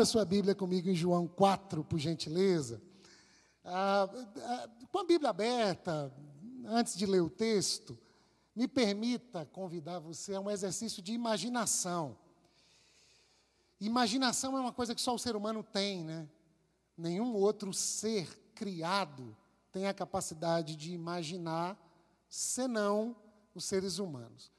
Abra sua Bíblia comigo em João 4, por gentileza. Ah, ah, com a Bíblia aberta, antes de ler o texto, me permita convidar você a um exercício de imaginação. Imaginação é uma coisa que só o ser humano tem, né? Nenhum outro ser criado tem a capacidade de imaginar, senão os seres humanos.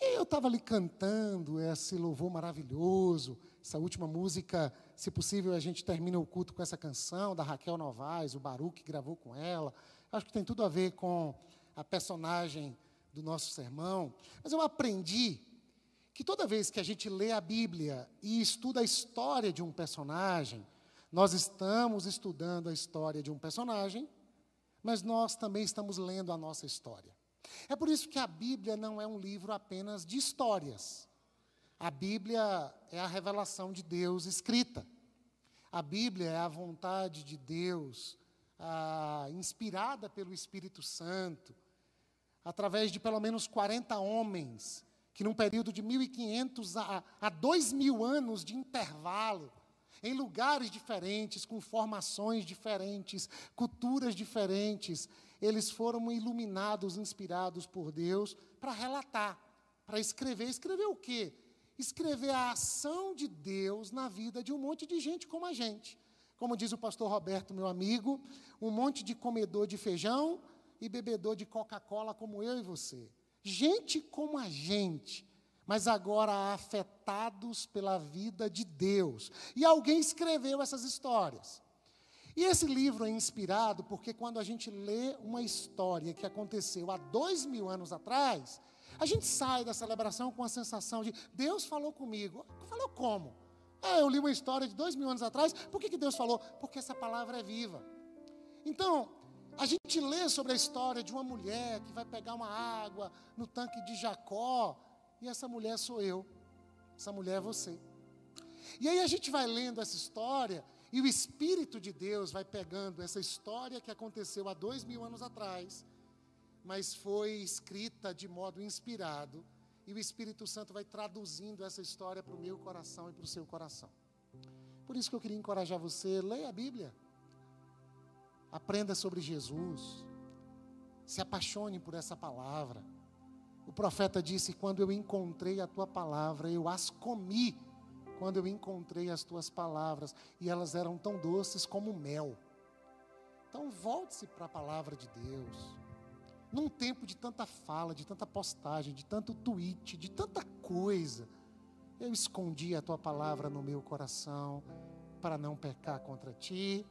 E eu estava ali cantando esse louvor maravilhoso, essa última música, se possível, a gente termina o culto com essa canção da Raquel Novaes, o Baruch gravou com ela. Acho que tem tudo a ver com a personagem do nosso sermão. Mas eu aprendi que toda vez que a gente lê a Bíblia e estuda a história de um personagem, nós estamos estudando a história de um personagem, mas nós também estamos lendo a nossa história. É por isso que a Bíblia não é um livro apenas de histórias. A Bíblia é a revelação de Deus escrita. A Bíblia é a vontade de Deus, inspirada pelo Espírito Santo, através de pelo menos 40 homens, que num período de 1500 a, a 2000 anos de intervalo, em lugares diferentes, com formações diferentes, culturas diferentes, eles foram iluminados, inspirados por Deus para relatar, para escrever. Escrever o quê? Escrever a ação de Deus na vida de um monte de gente como a gente. Como diz o pastor Roberto, meu amigo, um monte de comedor de feijão e bebedor de Coca-Cola como eu e você. Gente como a gente, mas agora afetados pela vida de Deus. E alguém escreveu essas histórias. E esse livro é inspirado porque quando a gente lê uma história que aconteceu há dois mil anos atrás, a gente sai da celebração com a sensação de Deus falou comigo. Falou como? Ah, eu li uma história de dois mil anos atrás. Por que, que Deus falou? Porque essa palavra é viva. Então, a gente lê sobre a história de uma mulher que vai pegar uma água no tanque de Jacó. E essa mulher sou eu. Essa mulher é você. E aí a gente vai lendo essa história e o Espírito de Deus vai pegando essa história que aconteceu há dois mil anos atrás mas foi escrita de modo inspirado, e o Espírito Santo vai traduzindo essa história para o meu coração e para o seu coração. Por isso que eu queria encorajar você, leia a Bíblia. Aprenda sobre Jesus. Se apaixone por essa palavra. O profeta disse: Quando eu encontrei a tua palavra, eu as comi. Quando eu encontrei as tuas palavras, e elas eram tão doces como mel. Então, volte-se para a palavra de Deus. Num tempo de tanta fala, de tanta postagem, de tanto tweet, de tanta coisa, eu escondi a tua palavra no meu coração para não pecar contra ti.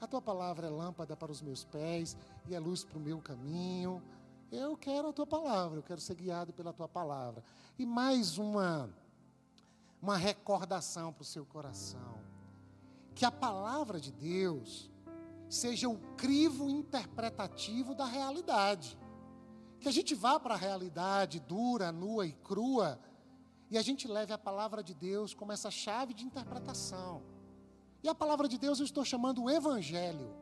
A tua palavra é lâmpada para os meus pés e é luz para o meu caminho. Eu quero a tua palavra, eu quero ser guiado pela tua palavra. E mais uma uma recordação para o seu coração. Que a palavra de Deus seja o crivo interpretativo da realidade. Que a gente vá para a realidade dura, nua e crua, e a gente leve a palavra de Deus como essa chave de interpretação. E a palavra de Deus eu estou chamando o Evangelho,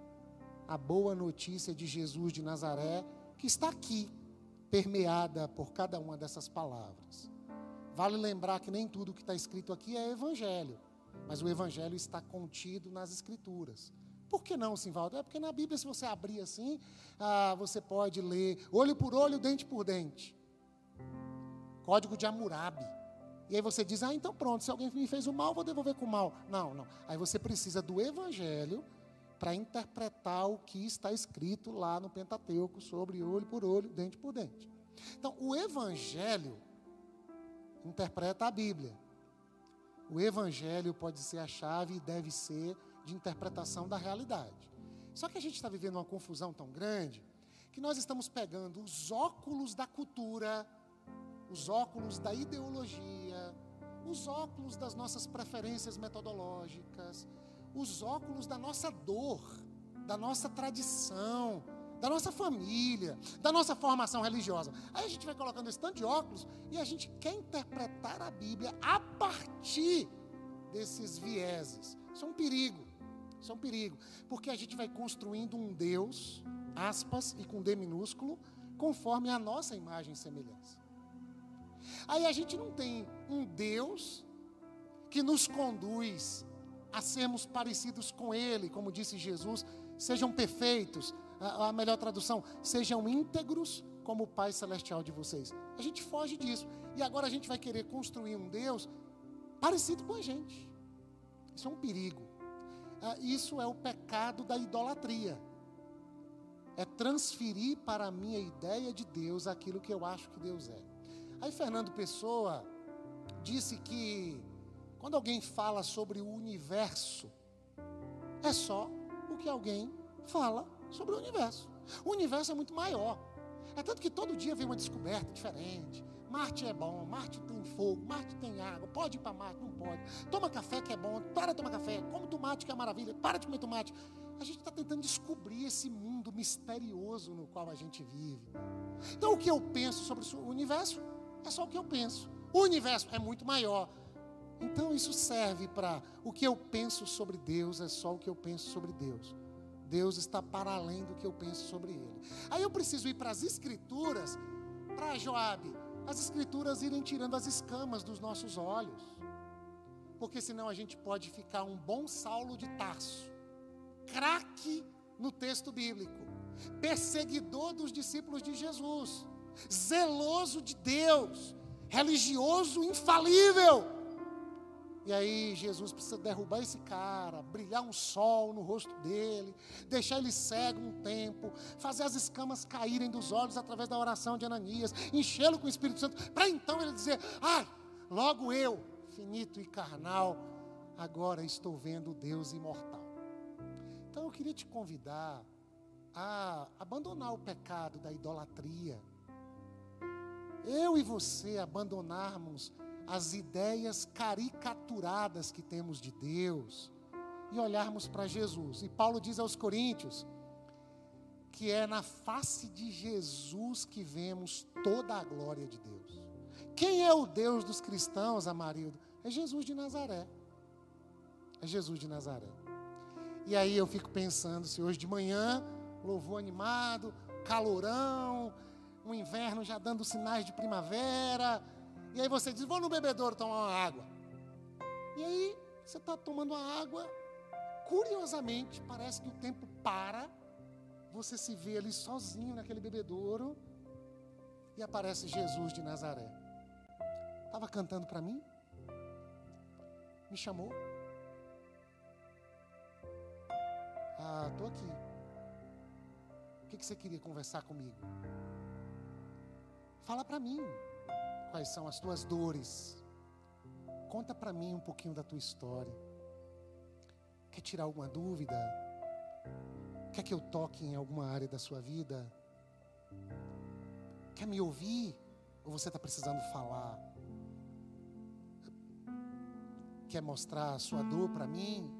a boa notícia de Jesus de Nazaré, que está aqui, permeada por cada uma dessas palavras. Vale lembrar que nem tudo que está escrito aqui é Evangelho, mas o Evangelho está contido nas Escrituras. Por que não, Simvaldo? É porque na Bíblia, se você abrir assim, ah, você pode ler olho por olho, dente por dente. Código de Hammurabi. E aí você diz, ah, então pronto, se alguém me fez o mal, vou devolver com o mal. Não, não. Aí você precisa do Evangelho para interpretar o que está escrito lá no Pentateuco sobre olho por olho, dente por dente. Então, o Evangelho interpreta a Bíblia. O Evangelho pode ser a chave e deve ser de interpretação da realidade. Só que a gente está vivendo uma confusão tão grande que nós estamos pegando os óculos da cultura, os óculos da ideologia, os óculos das nossas preferências metodológicas, os óculos da nossa dor, da nossa tradição, da nossa família, da nossa formação religiosa. Aí a gente vai colocando esse tanto de óculos e a gente quer interpretar a Bíblia a partir desses vieses. Isso é um perigo. Isso é um perigo, porque a gente vai construindo um Deus, aspas, e com D minúsculo, conforme a nossa imagem e semelhança. Aí a gente não tem um Deus que nos conduz a sermos parecidos com Ele, como disse Jesus, sejam perfeitos. A, a melhor tradução, sejam íntegros como o Pai Celestial de vocês. A gente foge disso. E agora a gente vai querer construir um Deus parecido com a gente. Isso é um perigo. Ah, isso é o pecado da idolatria. É transferir para a minha ideia de Deus aquilo que eu acho que Deus é. Aí Fernando Pessoa disse que quando alguém fala sobre o universo, é só o que alguém fala sobre o universo. O universo é muito maior. É tanto que todo dia vem uma descoberta diferente. Marte é bom, Marte tem fogo, Marte tem água, pode ir para Marte, não pode. Toma café que é bom, para de tomar café. Come tomate que é maravilha, para de comer tomate. A gente está tentando descobrir esse mundo misterioso no qual a gente vive. Então o que eu penso sobre o universo é só o que eu penso. O universo é muito maior. Então isso serve para o que eu penso sobre Deus é só o que eu penso sobre Deus. Deus está para além do que eu penso sobre Ele. Aí eu preciso ir para as Escrituras, para Joabe, as Escrituras irem tirando as escamas dos nossos olhos. Porque senão a gente pode ficar um bom Saulo de Tarso, craque no texto bíblico, perseguidor dos discípulos de Jesus, zeloso de Deus, religioso infalível e aí Jesus precisa derrubar esse cara, brilhar um sol no rosto dele, deixar ele cego um tempo, fazer as escamas caírem dos olhos através da oração de Ananias, enchê-lo com o Espírito Santo, para então ele dizer: ai, logo eu, finito e carnal, agora estou vendo Deus imortal. Então eu queria te convidar a abandonar o pecado da idolatria. Eu e você abandonarmos as ideias caricaturadas que temos de Deus e olharmos para Jesus. E Paulo diz aos Coríntios que é na face de Jesus que vemos toda a glória de Deus. Quem é o Deus dos cristãos, Amarildo? É Jesus de Nazaré. É Jesus de Nazaré. E aí eu fico pensando se hoje de manhã, louvor animado, calorão, um inverno já dando sinais de primavera, e aí você diz, vou no bebedouro tomar uma água. E aí você está tomando uma água, curiosamente, parece que o tempo para, você se vê ali sozinho naquele bebedouro, e aparece Jesus de Nazaré. Estava cantando para mim? Me chamou? Ah, estou aqui. O que, que você queria conversar comigo? Fala para mim quais são as tuas dores. Conta para mim um pouquinho da tua história. Quer tirar alguma dúvida? Quer que eu toque em alguma área da sua vida? Quer me ouvir? Ou você está precisando falar? Quer mostrar a sua dor para mim?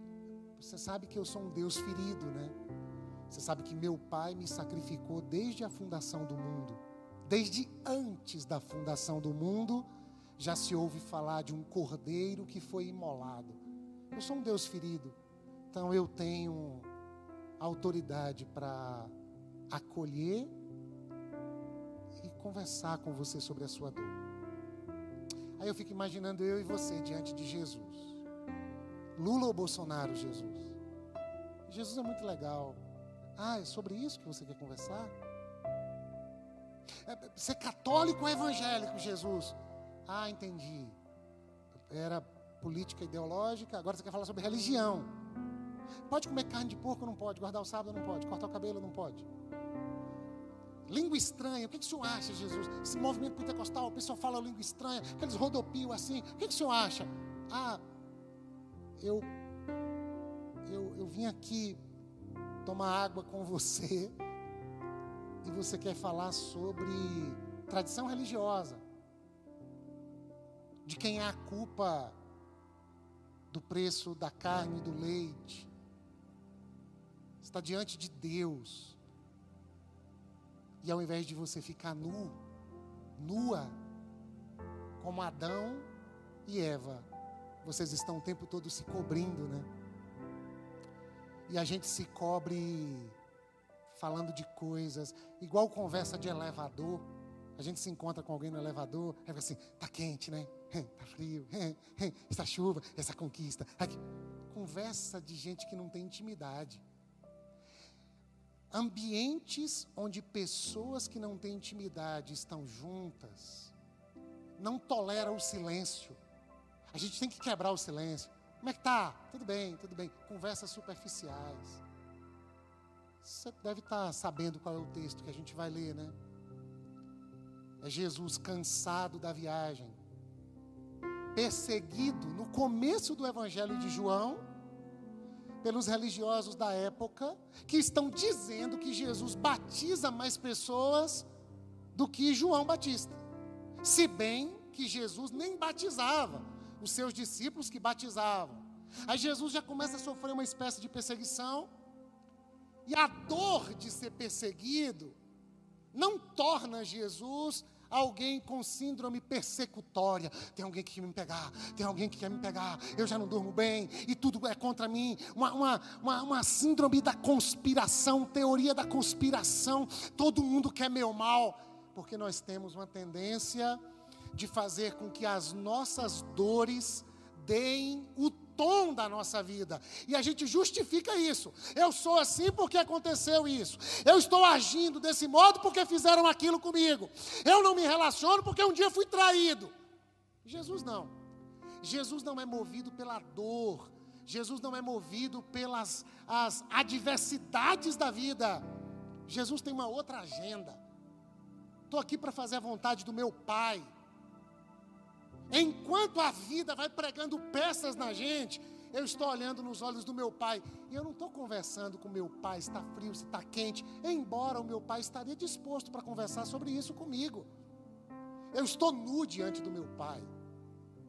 Você sabe que eu sou um Deus ferido, né? Você sabe que meu pai me sacrificou desde a fundação do mundo. Desde antes da fundação do mundo, já se ouve falar de um cordeiro que foi imolado. Eu sou um Deus ferido, então eu tenho autoridade para acolher e conversar com você sobre a sua dor. Aí eu fico imaginando eu e você diante de Jesus. Lula ou Bolsonaro, Jesus? Jesus é muito legal. Ah, é sobre isso que você quer conversar? É, ser católico ou evangélico, Jesus? Ah, entendi. Era política ideológica, agora você quer falar sobre religião. Pode comer carne de porco? Não pode. Guardar o sábado? Não pode. Cortar o cabelo? Não pode. Língua estranha, o que, que o senhor acha, Jesus? Esse movimento pentecostal, o pessoal fala língua estranha, aqueles rodopios assim, o que, que o senhor acha? Ah, eu, eu, eu vim aqui tomar água com você e você quer falar sobre tradição religiosa, de quem é a culpa do preço da carne e do leite, está diante de Deus, e ao invés de você ficar nu, nua, como Adão e Eva, vocês estão o tempo todo se cobrindo, né? E a gente se cobre falando de coisas, igual conversa de elevador. A gente se encontra com alguém no elevador, aí assim, tá quente, né? Tá frio, essa chuva, essa conquista. Conversa de gente que não tem intimidade. Ambientes onde pessoas que não têm intimidade estão juntas, não toleram o silêncio. A gente tem que quebrar o silêncio. Como é que tá? Tudo bem, tudo bem. Conversas superficiais. Você deve estar sabendo qual é o texto que a gente vai ler, né? É Jesus cansado da viagem, perseguido no começo do Evangelho de João, pelos religiosos da época, que estão dizendo que Jesus batiza mais pessoas do que João Batista. Se bem que Jesus nem batizava, os seus discípulos que batizavam. Aí Jesus já começa a sofrer uma espécie de perseguição, e a dor de ser perseguido não torna Jesus alguém com síndrome persecutória. Tem alguém que quer me pegar, tem alguém que quer me pegar, eu já não durmo bem e tudo é contra mim. Uma, uma, uma, uma síndrome da conspiração, teoria da conspiração. Todo mundo quer meu mal, porque nós temos uma tendência de fazer com que as nossas dores deem o tom da nossa vida. E a gente justifica isso. Eu sou assim porque aconteceu isso. Eu estou agindo desse modo porque fizeram aquilo comigo. Eu não me relaciono porque um dia fui traído. Jesus não. Jesus não é movido pela dor. Jesus não é movido pelas as adversidades da vida. Jesus tem uma outra agenda. Estou aqui para fazer a vontade do meu Pai. Enquanto a vida vai pregando peças na gente, eu estou olhando nos olhos do meu pai. E eu não estou conversando com meu pai se está frio, se está quente. Embora o meu pai estaria disposto para conversar sobre isso comigo. Eu estou nu diante do meu pai.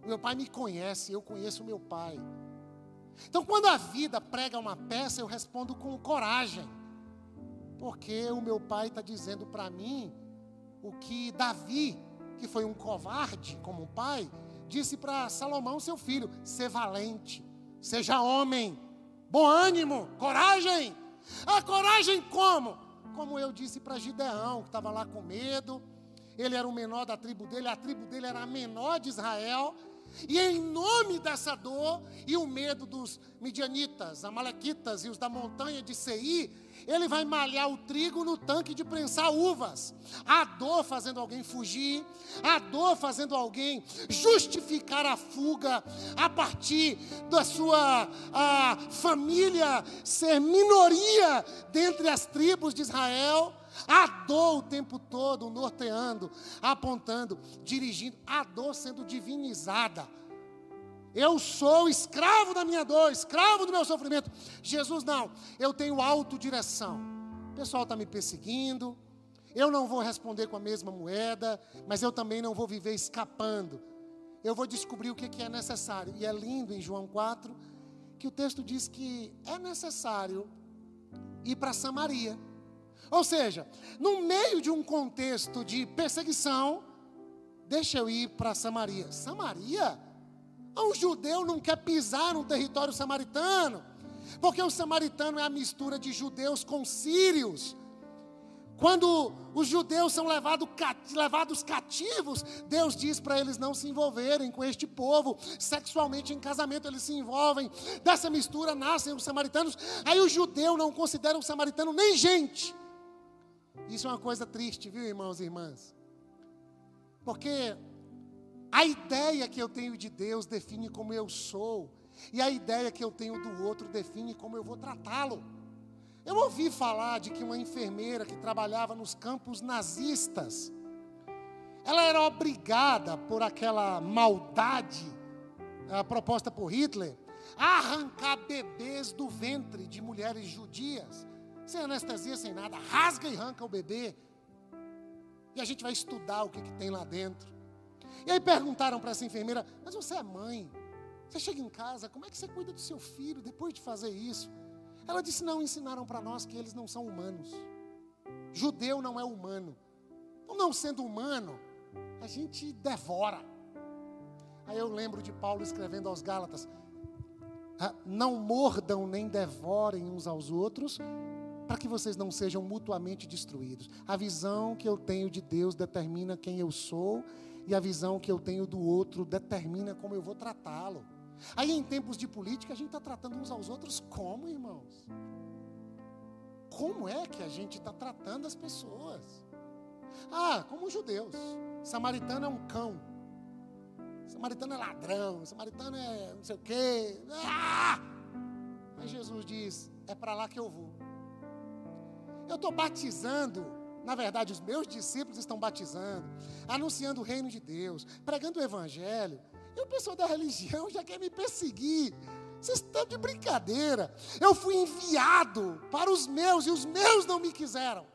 Meu pai me conhece, eu conheço o meu pai. Então, quando a vida prega uma peça, eu respondo com coragem. Porque o meu pai está dizendo para mim o que Davi que foi um covarde como pai, disse para Salomão, seu filho: ser valente, seja homem, bom ânimo, coragem. A coragem como? Como eu disse para Gideão, que estava lá com medo, ele era o menor da tribo dele, a tribo dele era a menor de Israel, e em nome dessa dor e o medo dos midianitas, amalequitas e os da montanha de Seir, ele vai malhar o trigo no tanque de prensar uvas. A dor fazendo alguém fugir, a dor fazendo alguém justificar a fuga a partir da sua a, família ser minoria dentre as tribos de Israel. A dor o tempo todo norteando, apontando, dirigindo, a dor sendo divinizada. Eu sou escravo da minha dor, escravo do meu sofrimento. Jesus não, eu tenho autodireção. O pessoal está me perseguindo, eu não vou responder com a mesma moeda, mas eu também não vou viver escapando. Eu vou descobrir o que é necessário. E é lindo em João 4 que o texto diz que é necessário ir para Samaria. Ou seja, no meio de um contexto de perseguição, deixa eu ir para Samaria. Samaria? Um judeu não quer pisar no território samaritano, porque o samaritano é a mistura de judeus com sírios. Quando os judeus são levado, levados cativos, Deus diz para eles não se envolverem com este povo. Sexualmente, em casamento, eles se envolvem. Dessa mistura nascem os samaritanos. Aí o judeu não considera o samaritano nem gente. Isso é uma coisa triste, viu, irmãos e irmãs? Porque a ideia que eu tenho de Deus define como eu sou, e a ideia que eu tenho do outro define como eu vou tratá-lo. Eu ouvi falar de que uma enfermeira que trabalhava nos campos nazistas, ela era obrigada por aquela maldade uh, proposta por Hitler a arrancar bebês do ventre de mulheres judias, sem anestesia, sem nada, rasga e arranca o bebê. E a gente vai estudar o que, que tem lá dentro. E aí perguntaram para essa enfermeira: Mas você é mãe? Você chega em casa, como é que você cuida do seu filho depois de fazer isso? Ela disse: Não, ensinaram para nós que eles não são humanos. Judeu não é humano. Então, não sendo humano, a gente devora. Aí eu lembro de Paulo escrevendo aos Gálatas: ah, Não mordam nem devorem uns aos outros, para que vocês não sejam mutuamente destruídos. A visão que eu tenho de Deus determina quem eu sou, e a visão que eu tenho do outro determina como eu vou tratá-lo. Aí, em tempos de política, a gente está tratando uns aos outros como, irmãos? Como é que a gente está tratando as pessoas? Ah, como os judeus. Samaritano é um cão. Samaritano é ladrão. Samaritano é não sei o quê. Ah! Mas Jesus diz: é para lá que eu vou. Eu estou batizando, na verdade, os meus discípulos estão batizando, anunciando o reino de Deus, pregando o evangelho. E o pessoal da religião já quer me perseguir. Vocês estão de brincadeira. Eu fui enviado para os meus e os meus não me quiseram.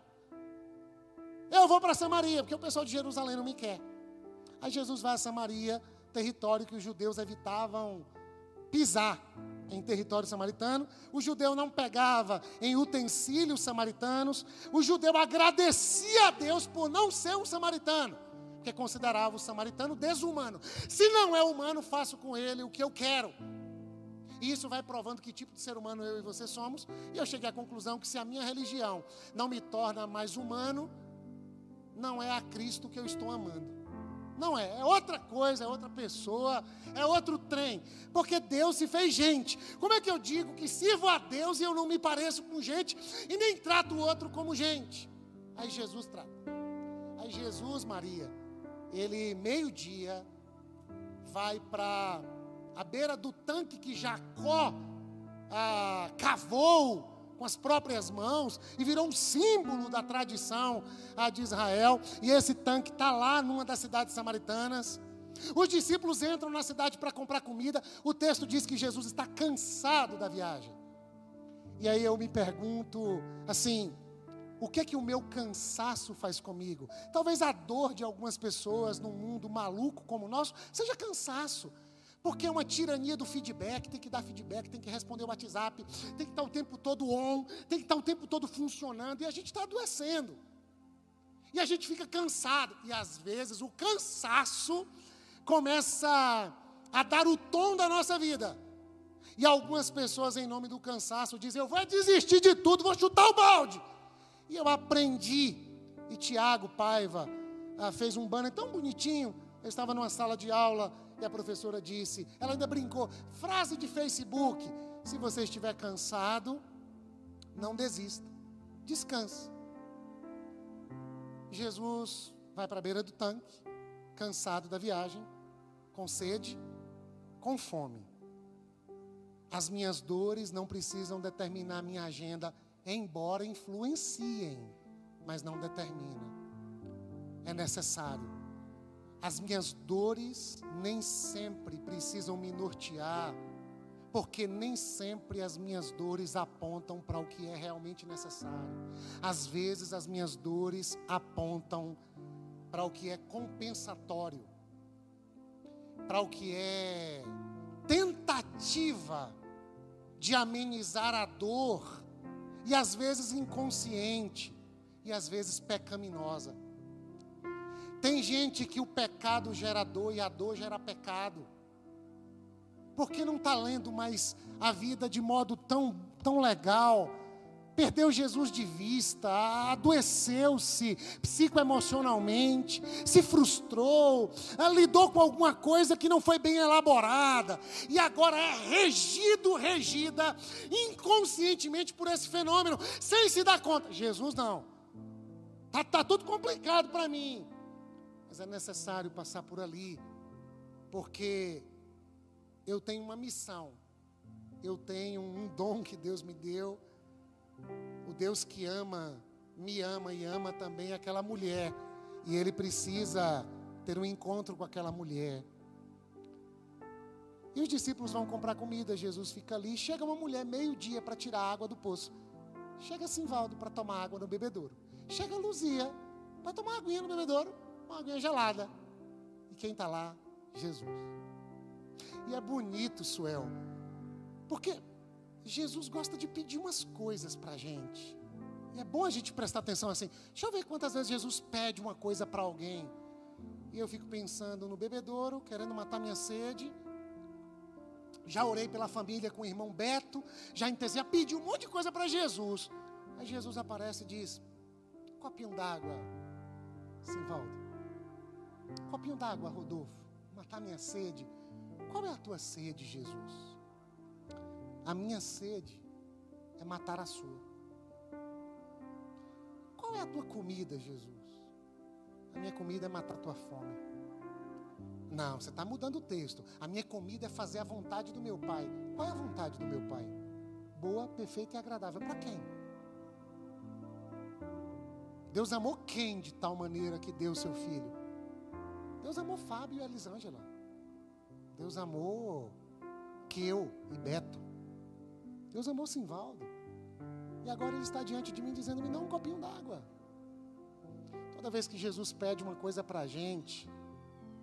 Eu vou para Samaria, porque o pessoal de Jerusalém não me quer. Aí Jesus vai a Samaria, território que os judeus evitavam pisar em território samaritano. O judeu não pegava em utensílios samaritanos. O judeu agradecia a Deus por não ser um samaritano, porque considerava o samaritano desumano. Se não é humano, faço com ele o que eu quero. E isso vai provando que tipo de ser humano eu e você somos. E eu cheguei à conclusão que se a minha religião não me torna mais humano, não é a Cristo que eu estou amando. Não é, é outra coisa, é outra pessoa, é outro trem. Porque Deus se fez gente. Como é que eu digo que sirvo a Deus e eu não me pareço com gente e nem trato o outro como gente? Aí Jesus trata. Aí Jesus, Maria, ele meio-dia vai para a beira do tanque que Jacó ah, cavou com as próprias mãos e virou um símbolo da tradição de Israel. E esse tanque está lá numa das cidades samaritanas. Os discípulos entram na cidade para comprar comida. O texto diz que Jesus está cansado da viagem. E aí eu me pergunto assim: o que é que o meu cansaço faz comigo? Talvez a dor de algumas pessoas num mundo maluco como o nosso seja cansaço. Porque é uma tirania do feedback, tem que dar feedback, tem que responder o WhatsApp, tem que estar o tempo todo on, tem que estar o tempo todo funcionando, e a gente está adoecendo. E a gente fica cansado, e às vezes o cansaço começa a dar o tom da nossa vida. E algumas pessoas, em nome do cansaço, dizem: Eu vou desistir de tudo, vou chutar o balde. E eu aprendi, e Tiago Paiva ah, fez um banner tão bonitinho. Eu estava numa sala de aula e a professora disse, ela ainda brincou, frase de Facebook: se você estiver cansado, não desista, descanse. Jesus vai para a beira do tanque, cansado da viagem, com sede, com fome. As minhas dores não precisam determinar minha agenda, embora influenciem, mas não determina. É necessário as minhas dores nem sempre precisam me nortear, porque nem sempre as minhas dores apontam para o que é realmente necessário. Às vezes as minhas dores apontam para o que é compensatório, para o que é tentativa de amenizar a dor, e às vezes inconsciente, e às vezes pecaminosa. Tem gente que o pecado gera dor e a dor gera pecado. Porque não está lendo mais a vida de modo tão, tão legal. Perdeu Jesus de vista, adoeceu-se psicoemocionalmente, se frustrou, lidou com alguma coisa que não foi bem elaborada, e agora é regido, regida inconscientemente por esse fenômeno, sem se dar conta. Jesus não, está tá tudo complicado para mim mas é necessário passar por ali, porque eu tenho uma missão, eu tenho um dom que Deus me deu. O Deus que ama, me ama e ama também aquela mulher, e ele precisa ter um encontro com aquela mulher. E os discípulos vão comprar comida, Jesus fica ali. Chega uma mulher meio-dia para tirar a água do poço. Chega Simvaldo para tomar água no bebedouro. Chega Luzia para tomar aguinha no bebedouro uma aguinha gelada. E quem está lá? Jesus. E é bonito, Suel, porque Jesus gosta de pedir umas coisas para a gente. E é bom a gente prestar atenção assim. Deixa eu ver quantas vezes Jesus pede uma coisa para alguém. E eu fico pensando no bebedouro, querendo matar minha sede. Já orei pela família com o irmão Beto. Já entesei, pedi um monte de coisa para Jesus. Aí Jesus aparece e diz: Copinho d'água, Simvaldo. Copinho d'água, Rodolfo. Matar minha sede. Qual é a tua sede, Jesus? A minha sede é matar a sua. Qual é a tua comida, Jesus? A minha comida é matar a tua fome. Não, você está mudando o texto. A minha comida é fazer a vontade do meu Pai. Qual é a vontade do meu Pai? Boa, perfeita e agradável. Para quem? Deus amou quem de tal maneira que deu seu filho? Deus amou Fábio e Elisângela. Deus amou Keu e Beto. Deus amou Simvaldo. E agora ele está diante de mim dizendo: me dá um copinho d'água. Toda vez que Jesus pede uma coisa para a gente,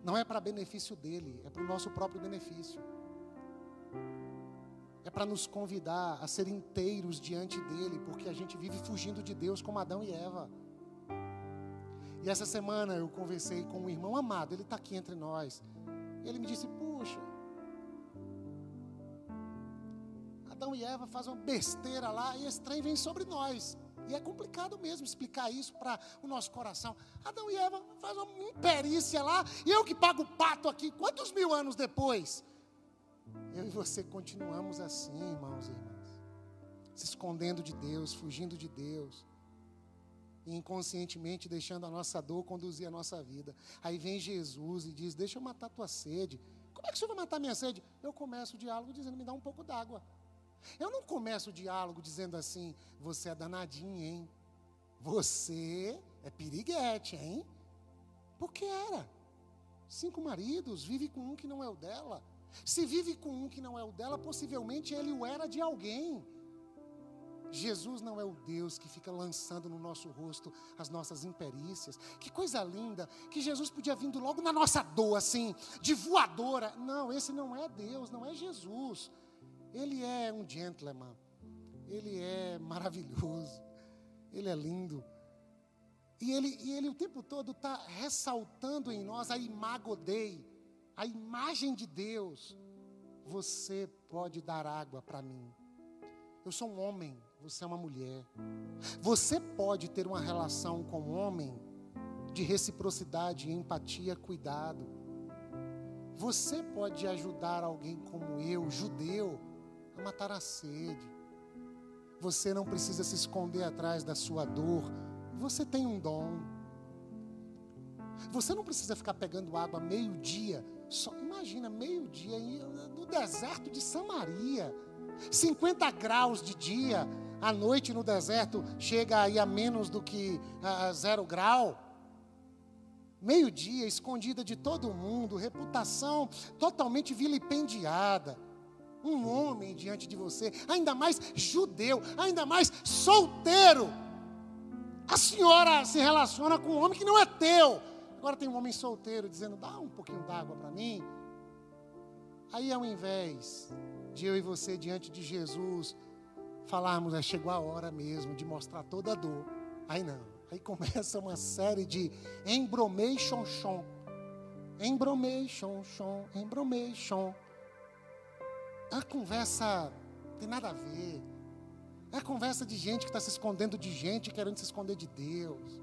não é para benefício dele, é para o nosso próprio benefício. É para nos convidar a ser inteiros diante dele, porque a gente vive fugindo de Deus como Adão e Eva. E essa semana eu conversei com um irmão amado, ele está aqui entre nós. Ele me disse: Puxa, Adão e Eva fazem uma besteira lá e esse trem vem sobre nós. E é complicado mesmo explicar isso para o nosso coração. Adão e Eva fazem uma imperícia lá e eu que pago o pato aqui. Quantos mil anos depois? Eu e você continuamos assim, irmãos e irmãs. Se escondendo de Deus, fugindo de Deus e inconscientemente deixando a nossa dor conduzir a nossa vida. Aí vem Jesus e diz: Deixa eu matar tua sede. Como é que senhor vai matar minha sede? Eu começo o diálogo dizendo: Me dá um pouco d'água. Eu não começo o diálogo dizendo assim: Você é danadinho, hein? Você é piriguete, hein? Porque era. Cinco maridos, vive com um que não é o dela. Se vive com um que não é o dela, possivelmente ele o era de alguém. Jesus não é o Deus que fica lançando no nosso rosto as nossas imperícias. Que coisa linda, que Jesus podia vindo logo na nossa dor, assim, de voadora. Não, esse não é Deus, não é Jesus. Ele é um gentleman, ele é maravilhoso, ele é lindo. E ele, e ele o tempo todo está ressaltando em nós a imagodei, a imagem de Deus. Você pode dar água para mim. Eu sou um homem, você é uma mulher. Você pode ter uma relação com um homem de reciprocidade, empatia, cuidado. Você pode ajudar alguém como eu, judeu, a matar a sede. Você não precisa se esconder atrás da sua dor. Você tem um dom. Você não precisa ficar pegando água meio-dia. Só imagina meio-dia no deserto de Samaria 50 graus de dia, à noite no deserto chega aí a menos do que a zero grau. Meio-dia, escondida de todo mundo, reputação totalmente vilipendiada. Um homem diante de você, ainda mais judeu, ainda mais solteiro. A senhora se relaciona com um homem que não é teu. Agora tem um homem solteiro dizendo: dá um pouquinho d'água para mim. Aí, ao invés de eu e você diante de Jesus falarmos, é, chegou a hora mesmo de mostrar toda a dor. Aí não. Aí começa uma série de embromation, chon. Embromation, embromation. A conversa tem nada a ver. É conversa de gente que está se escondendo de gente, querendo se esconder de Deus.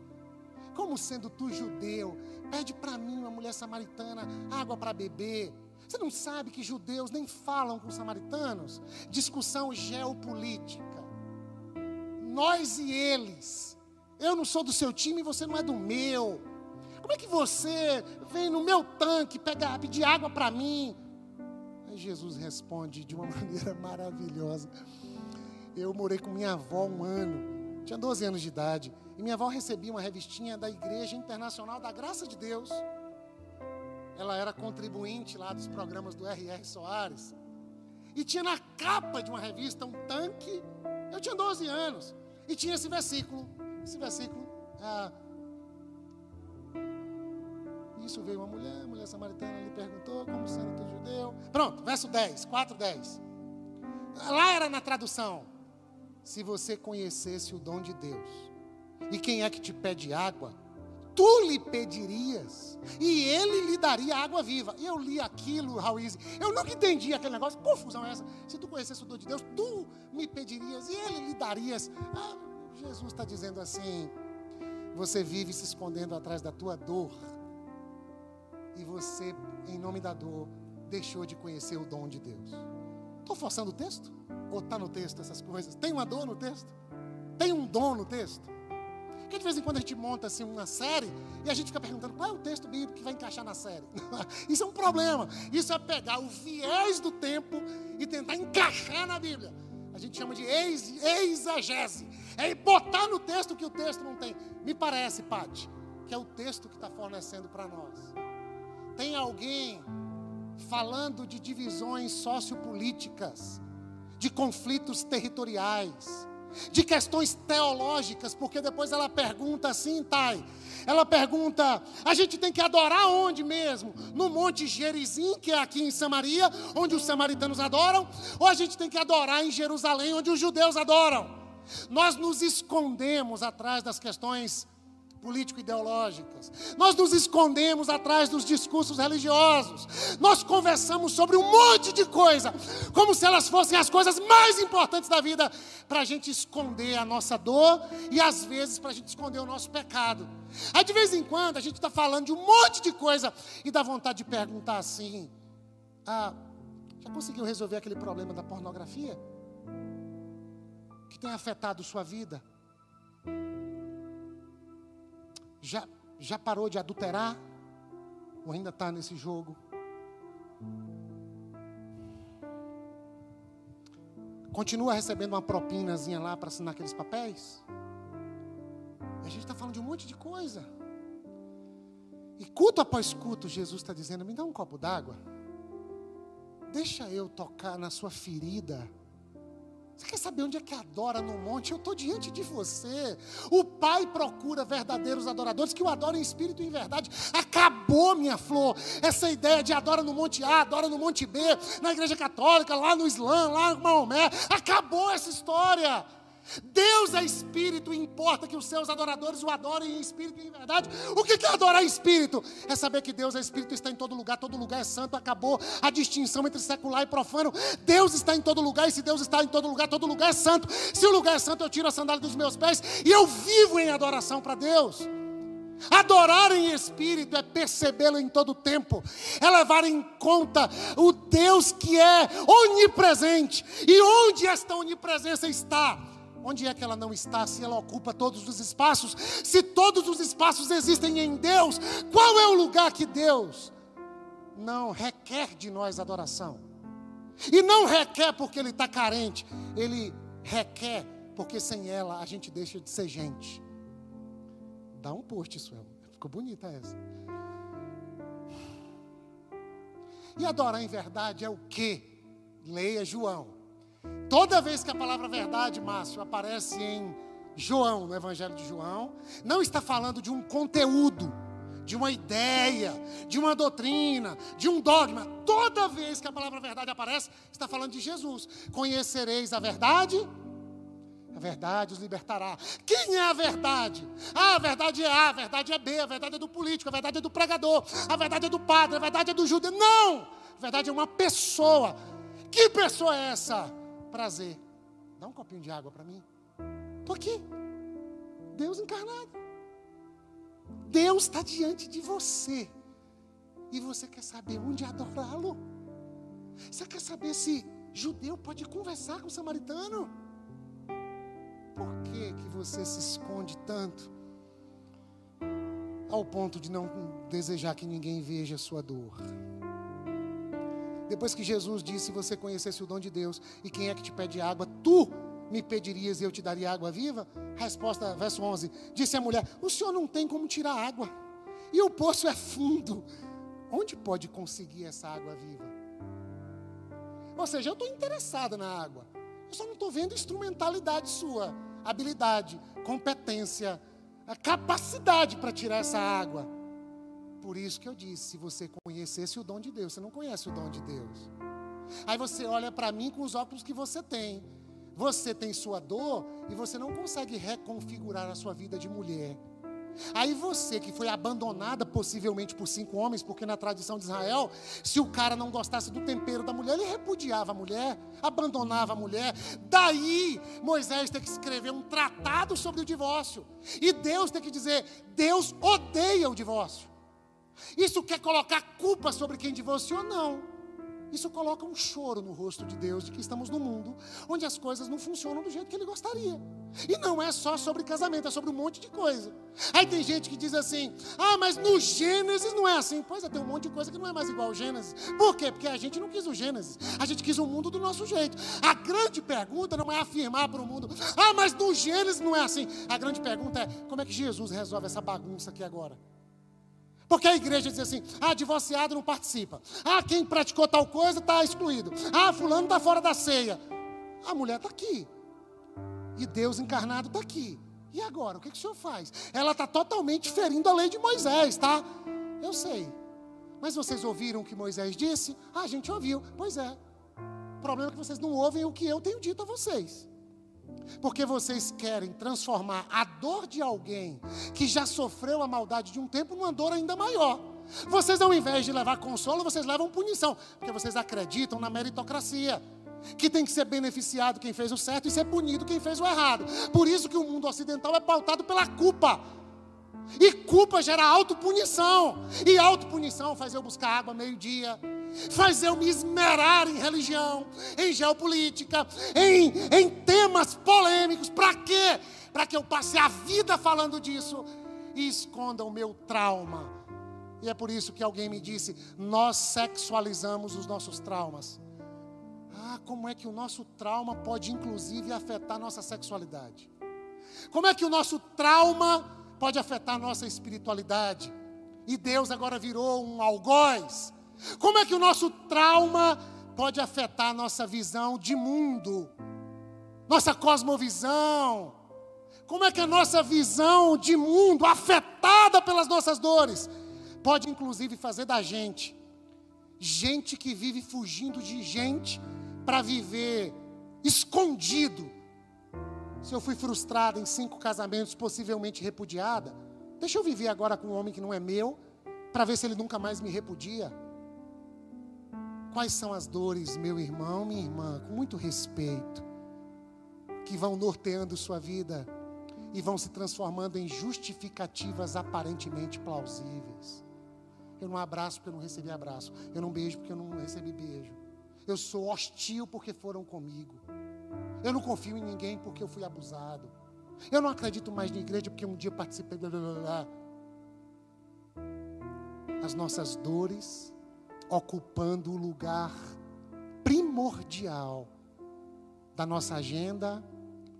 Como sendo tu judeu, pede para mim, uma mulher samaritana, água para beber. Você não sabe que judeus nem falam com samaritanos? Discussão geopolítica. Nós e eles. Eu não sou do seu time e você não é do meu. Como é que você vem no meu tanque pegar, pedir água para mim? Aí Jesus responde de uma maneira maravilhosa. Eu morei com minha avó um ano, tinha 12 anos de idade, e minha avó recebia uma revistinha da Igreja Internacional da Graça de Deus ela era contribuinte lá dos programas do R.R. Soares. E tinha na capa de uma revista um tanque. Eu tinha 12 anos. E tinha esse versículo. Esse versículo. Ah, isso veio uma mulher, a mulher samaritana lhe perguntou, como sendo tu judeu. Pronto, verso 10, 4, 10. Lá era na tradução. Se você conhecesse o dom de Deus, e quem é que te pede água, tu lhe pedirias e ele lhe daria água viva. Eu li aquilo, Rauíze, eu nunca entendi aquele negócio, confusão é essa? Se tu conhecesse o dom de Deus, tu me pedirias e ele lhe darias. Ah, Jesus está dizendo assim: você vive se escondendo atrás da tua dor, e você, em nome da dor, deixou de conhecer o dom de Deus. Estou forçando o texto? Ou está no texto essas coisas? Tem uma dor no texto? Tem um dom no texto? Porque de vez em quando a gente monta assim uma série e a gente fica perguntando qual é o texto bíblico que vai encaixar na série. Isso é um problema. Isso é pegar o viés do tempo e tentar encaixar na Bíblia. A gente chama de exegese. É botar no texto que o texto não tem. Me parece, Pati, que é o texto que está fornecendo para nós. Tem alguém falando de divisões sociopolíticas, de conflitos territoriais, de questões teológicas, porque depois ela pergunta assim, Thay. Ela pergunta: a gente tem que adorar onde mesmo? No Monte Gerizim, que é aqui em Samaria, onde os samaritanos adoram, ou a gente tem que adorar em Jerusalém, onde os judeus adoram? Nós nos escondemos atrás das questões político-ideológicas. Nós nos escondemos atrás dos discursos religiosos. Nós conversamos sobre um monte de coisa, como se elas fossem as coisas mais importantes da vida, para a gente esconder a nossa dor e às vezes para a gente esconder o nosso pecado. Aí de vez em quando a gente está falando de um monte de coisa e dá vontade de perguntar assim: ah, já conseguiu resolver aquele problema da pornografia? Que tem afetado sua vida? Já, já parou de adulterar? Ou ainda está nesse jogo? Continua recebendo uma propinazinha lá para assinar aqueles papéis? A gente está falando de um monte de coisa. E culto após culto, Jesus está dizendo: me dá um copo d'água. Deixa eu tocar na sua ferida você quer saber onde é que adora no monte? Eu estou diante de você. O Pai procura verdadeiros adoradores que o adorem em espírito e em verdade. Acabou, minha flor, essa ideia de adora no monte A, adora no monte B, na igreja católica, lá no Islã, lá no Maomé. Acabou essa história. Deus é espírito, importa que os seus adoradores o adorem em espírito e em verdade. O que é adorar em espírito? É saber que Deus é espírito, está em todo lugar, todo lugar é santo, acabou a distinção entre secular e profano. Deus está em todo lugar, e se Deus está em todo lugar, todo lugar é santo. Se o lugar é santo, eu tiro a sandália dos meus pés e eu vivo em adoração para Deus. Adorar em espírito é percebê-lo em todo tempo, é levar em conta o Deus que é onipresente. E onde esta onipresença está? Onde é que ela não está se ela ocupa todos os espaços? Se todos os espaços existem em Deus, qual é o lugar que Deus não requer de nós adoração? E não requer porque Ele está carente, Ele requer porque sem ela a gente deixa de ser gente. Dá um post, isso ficou bonita essa. E adorar em verdade é o que? Leia João. Toda vez que a palavra verdade, Márcio, aparece em João, no Evangelho de João, não está falando de um conteúdo, de uma ideia, de uma doutrina, de um dogma. Toda vez que a palavra verdade aparece, está falando de Jesus. Conhecereis a verdade, a verdade os libertará. Quem é a verdade? Ah, a verdade é A, a verdade é B, a verdade é do político, a verdade é do pregador, a verdade é do padre, a verdade é do judeu. Não! A verdade é uma pessoa. Que pessoa é essa? Prazer. Dá um copinho de água para mim. Estou aqui. Deus encarnado. Deus está diante de você. E você quer saber onde adorá-lo? Você quer saber se judeu pode conversar com o samaritano? Por que, que você se esconde tanto? Ao ponto de não desejar que ninguém veja a sua dor. Depois que Jesus disse: Se você conhecesse o dom de Deus e quem é que te pede água, tu me pedirias e eu te daria água viva? Resposta, verso 11: Disse a mulher: O senhor não tem como tirar água, e o poço é fundo. Onde pode conseguir essa água viva? Ou seja, eu estou interessada na água, eu só não estou vendo instrumentalidade sua, habilidade, competência, a capacidade para tirar essa água. Por isso que eu disse: se você conhecesse o dom de Deus, você não conhece o dom de Deus. Aí você olha para mim com os óculos que você tem. Você tem sua dor e você não consegue reconfigurar a sua vida de mulher. Aí você que foi abandonada possivelmente por cinco homens, porque na tradição de Israel, se o cara não gostasse do tempero da mulher, ele repudiava a mulher, abandonava a mulher. Daí Moisés tem que escrever um tratado sobre o divórcio. E Deus tem que dizer: Deus odeia o divórcio. Isso quer colocar culpa sobre quem divorciou? Não. Isso coloca um choro no rosto de Deus de que estamos num mundo onde as coisas não funcionam do jeito que ele gostaria. E não é só sobre casamento, é sobre um monte de coisa. Aí tem gente que diz assim: ah, mas no Gênesis não é assim. Pois é, tem um monte de coisa que não é mais igual ao Gênesis. Por quê? Porque a gente não quis o Gênesis, a gente quis o mundo do nosso jeito. A grande pergunta não é afirmar para o mundo: ah, mas no Gênesis não é assim. A grande pergunta é: como é que Jesus resolve essa bagunça aqui agora? Porque a igreja diz assim: ah, divorciado não participa. Ah, quem praticou tal coisa está excluído. Ah, fulano está fora da ceia. A mulher está aqui. E Deus encarnado está aqui. E agora, o que, que o senhor faz? Ela está totalmente ferindo a lei de Moisés, tá? Eu sei. Mas vocês ouviram o que Moisés disse? Ah, a gente ouviu. Pois é. O problema é que vocês não ouvem o que eu tenho dito a vocês. Porque vocês querem transformar a dor de alguém que já sofreu a maldade de um tempo numa dor ainda maior. Vocês, ao invés de levar consolo, vocês levam punição. Porque vocês acreditam na meritocracia. Que tem que ser beneficiado quem fez o certo e ser punido quem fez o errado. Por isso que o mundo ocidental é pautado pela culpa. E culpa gera autopunição. E autopunição faz eu buscar água meio-dia faz eu me esmerar em religião, em geopolítica, em, em temas polêmicos. Para quê? Para que eu passe a vida falando disso e esconda o meu trauma. E é por isso que alguém me disse: nós sexualizamos os nossos traumas. Ah, como é que o nosso trauma pode inclusive afetar nossa sexualidade? Como é que o nosso trauma pode afetar nossa espiritualidade? E Deus agora virou um algoz como é que o nosso trauma pode afetar a nossa visão de mundo, nossa cosmovisão? Como é que a nossa visão de mundo, afetada pelas nossas dores, pode inclusive fazer da gente gente que vive fugindo de gente para viver escondido? Se eu fui frustrada em cinco casamentos, possivelmente repudiada, deixa eu viver agora com um homem que não é meu, para ver se ele nunca mais me repudia. Quais são as dores, meu irmão, minha irmã, com muito respeito, que vão norteando sua vida e vão se transformando em justificativas aparentemente plausíveis. Eu não abraço porque eu não recebi abraço. Eu não beijo porque eu não recebi beijo. Eu sou hostil porque foram comigo. Eu não confio em ninguém porque eu fui abusado. Eu não acredito mais na igreja porque um dia participei. Blá, blá, blá. As nossas dores ocupando o lugar primordial da nossa agenda,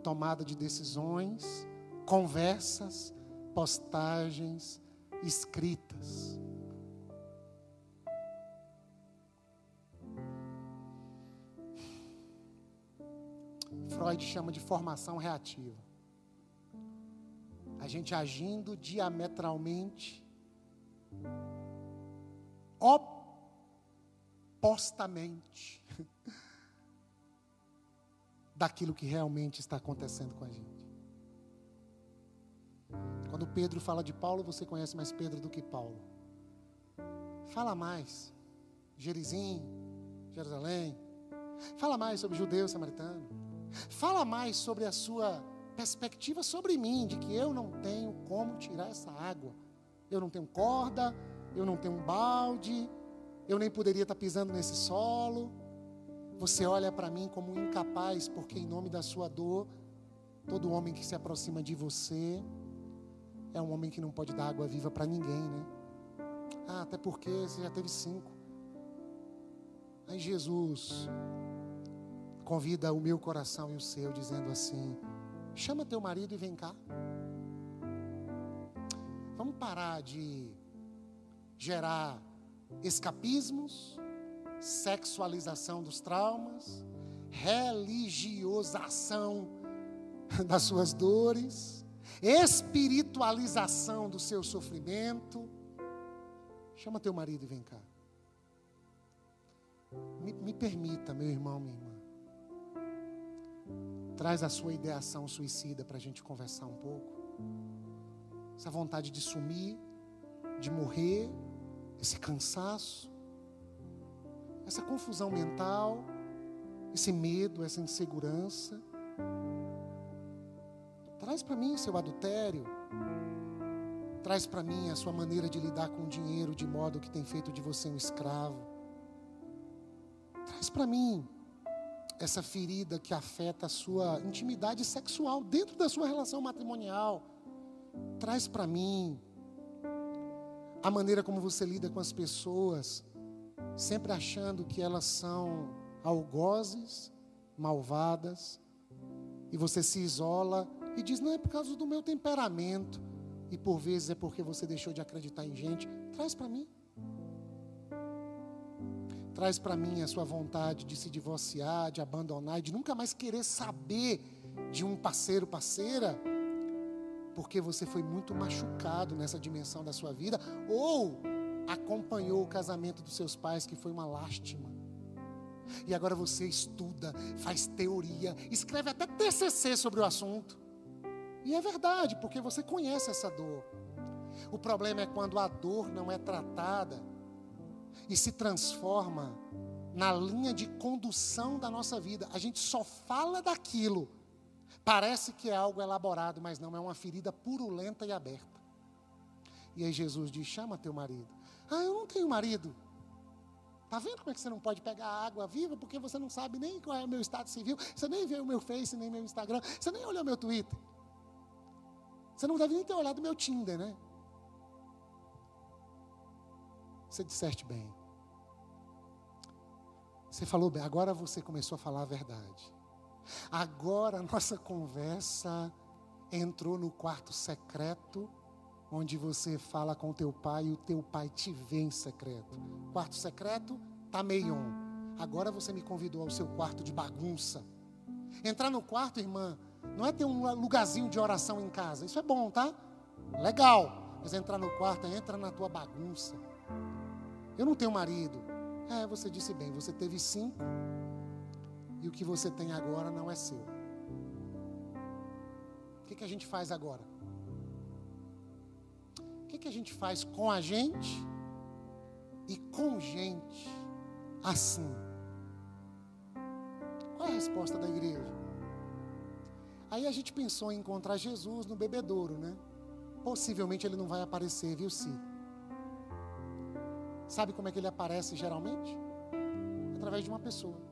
tomada de decisões, conversas, postagens, escritas. Freud chama de formação reativa. A gente agindo diametralmente, supostamente daquilo que realmente está acontecendo com a gente. Quando Pedro fala de Paulo, você conhece mais Pedro do que Paulo. Fala mais. Gerizim, Jerusalém. Fala mais sobre judeu samaritano. Fala mais sobre a sua perspectiva sobre mim, de que eu não tenho como tirar essa água. Eu não tenho corda, eu não tenho um balde, eu nem poderia estar pisando nesse solo. Você olha para mim como incapaz, porque em nome da sua dor, todo homem que se aproxima de você é um homem que não pode dar água viva para ninguém, né? Ah, até porque você já teve cinco. Aí Jesus convida o meu coração e o seu, dizendo assim: chama teu marido e vem cá. Vamos parar de gerar escapismos, sexualização dos traumas, religiosação das suas dores, espiritualização do seu sofrimento. Chama teu marido e vem cá. Me, me permita, meu irmão, minha irmã. Traz a sua ideação suicida para a gente conversar um pouco. essa vontade de sumir, de morrer, esse cansaço, essa confusão mental, esse medo, essa insegurança. Traz para mim seu adultério. Traz para mim a sua maneira de lidar com o dinheiro de modo que tem feito de você um escravo. Traz para mim essa ferida que afeta a sua intimidade sexual dentro da sua relação matrimonial. Traz para mim a maneira como você lida com as pessoas, sempre achando que elas são algozes, malvadas, e você se isola e diz: não é por causa do meu temperamento, e por vezes é porque você deixou de acreditar em gente. Traz para mim. Traz para mim a sua vontade de se divorciar, de abandonar de nunca mais querer saber de um parceiro, parceira, porque você foi muito machucado nessa dimensão da sua vida, ou acompanhou o casamento dos seus pais, que foi uma lástima. E agora você estuda, faz teoria, escreve até TCC sobre o assunto. E é verdade, porque você conhece essa dor. O problema é quando a dor não é tratada e se transforma na linha de condução da nossa vida. A gente só fala daquilo. Parece que é algo elaborado, mas não, é uma ferida purulenta e aberta. E aí Jesus diz: chama teu marido. Ah, eu não tenho marido. Está vendo como é que você não pode pegar água viva? Porque você não sabe nem qual é o meu estado civil, você nem vê o meu Face, nem meu Instagram, você nem olhou meu Twitter. Você não deve nem ter olhado meu Tinder, né? Você disseste bem. Você falou bem, agora você começou a falar a verdade. Agora a nossa conversa entrou no quarto secreto, onde você fala com teu pai e o teu pai te vê em secreto. Quarto secreto, tá meio Agora você me convidou ao seu quarto de bagunça. Entrar no quarto, irmã, não é ter um lugarzinho de oração em casa. Isso é bom, tá? Legal. Mas entrar no quarto, entra na tua bagunça. Eu não tenho marido. É, você disse bem, você teve cinco. E o que você tem agora não é seu. O que, que a gente faz agora? O que, que a gente faz com a gente e com gente assim? Qual é a resposta da igreja? Aí a gente pensou em encontrar Jesus no bebedouro, né? Possivelmente ele não vai aparecer, viu, sim? Sabe como é que ele aparece geralmente? Através de uma pessoa.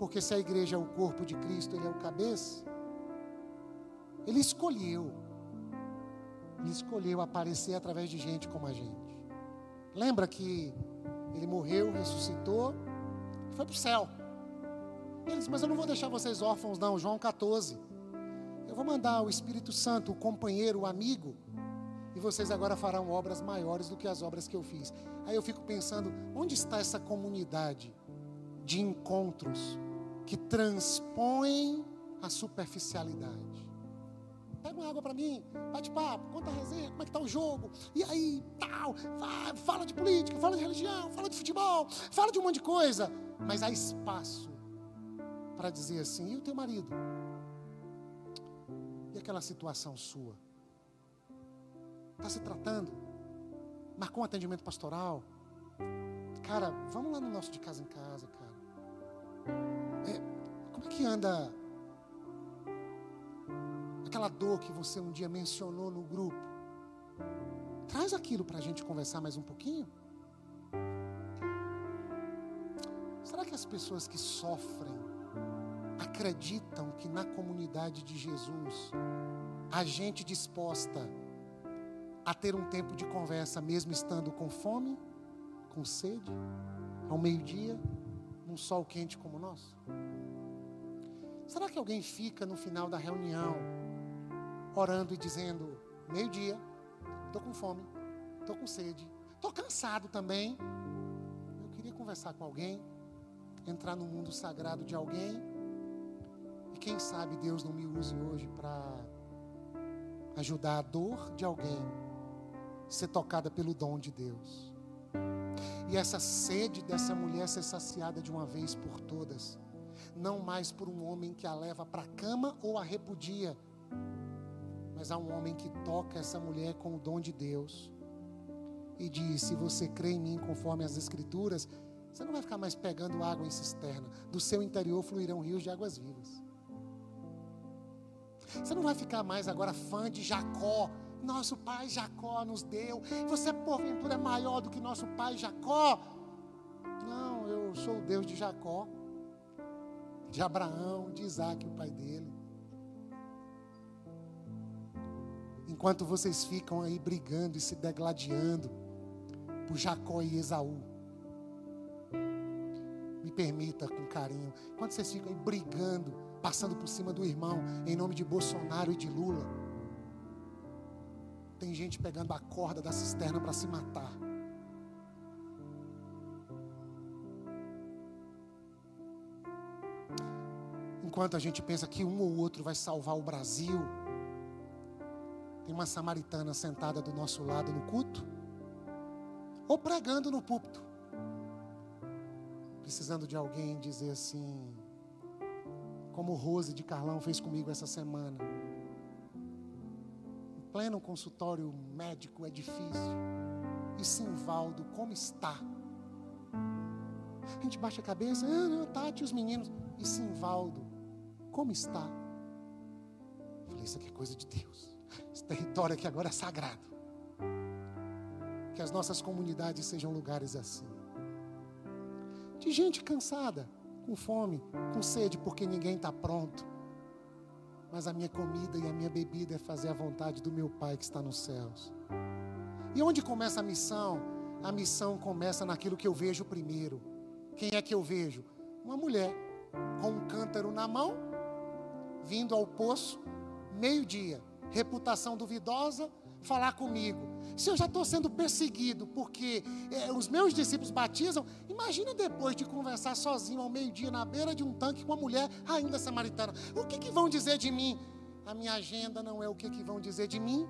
Porque se a igreja é o corpo de Cristo, ele é o cabeça. Ele escolheu. Ele escolheu aparecer através de gente como a gente. Lembra que ele morreu, ressuscitou foi para o céu. Ele disse, mas eu não vou deixar vocês órfãos, não. João 14. Eu vou mandar o Espírito Santo, o companheiro, o amigo, e vocês agora farão obras maiores do que as obras que eu fiz. Aí eu fico pensando, onde está essa comunidade de encontros que transpõem a superficialidade? Pega uma água para mim, bate papo, conta a resenha, como é que está o jogo, e aí, tal, fala de política, fala de religião, fala de futebol, fala de um monte de coisa, mas há espaço para dizer assim, e o teu marido? E aquela situação sua? Está se tratando? Marcou um atendimento pastoral? Cara, vamos lá no nosso de casa em casa, cara. É, como é que anda aquela dor que você um dia mencionou no grupo? Traz aquilo para a gente conversar mais um pouquinho. Será que as pessoas que sofrem acreditam que na comunidade de Jesus a gente disposta a ter um tempo de conversa, mesmo estando com fome, com sede, ao meio-dia, num sol quente como o nosso? Será que alguém fica no final da reunião, orando e dizendo: meio-dia, estou com fome, estou com sede, estou cansado também, eu queria conversar com alguém, entrar no mundo sagrado de alguém, e quem sabe Deus não me use hoje para ajudar a dor de alguém ser tocada pelo dom de Deus. E essa sede dessa mulher ser saciada de uma vez por todas, não mais por um homem que a leva para a cama ou a repudia, Mas há um homem que toca essa mulher com o dom de Deus e diz: Se você crê em mim conforme as Escrituras, você não vai ficar mais pegando água em cisterna. Do seu interior fluirão rios de águas vivas. Você não vai ficar mais agora fã de Jacó. Nosso pai Jacó nos deu. Você, porventura, é maior do que nosso pai Jacó. Não, eu sou o Deus de Jacó, de Abraão, de Isaac, o pai dele. Enquanto vocês ficam aí brigando e se degladiando por Jacó e Esaú, me permita com carinho, enquanto vocês ficam aí brigando, passando por cima do irmão, em nome de Bolsonaro e de Lula, tem gente pegando a corda da cisterna para se matar. Enquanto a gente pensa que um ou outro vai salvar o Brasil, tem uma samaritana sentada do nosso lado no culto, ou pregando no púlpito, precisando de alguém dizer assim, como Rose de Carlão fez comigo essa semana. Pleno consultório médico é difícil. E Simvaldo, como está? A gente baixa a cabeça, ah, não, Tati, os meninos. E Simvaldo, como está? Eu falei, isso aqui é coisa de Deus. Esse território aqui agora é sagrado. Que as nossas comunidades sejam lugares assim. De gente cansada, com fome, com sede, porque ninguém está pronto. Mas a minha comida e a minha bebida é fazer a vontade do meu Pai que está nos céus. E onde começa a missão? A missão começa naquilo que eu vejo primeiro. Quem é que eu vejo? Uma mulher com um cântaro na mão, vindo ao poço, meio-dia, reputação duvidosa, falar comigo. Se eu já estou sendo perseguido porque é, os meus discípulos batizam, imagina depois de conversar sozinho ao meio-dia na beira de um tanque com uma mulher ainda samaritana. O que, que vão dizer de mim? A minha agenda não é o que, que vão dizer de mim,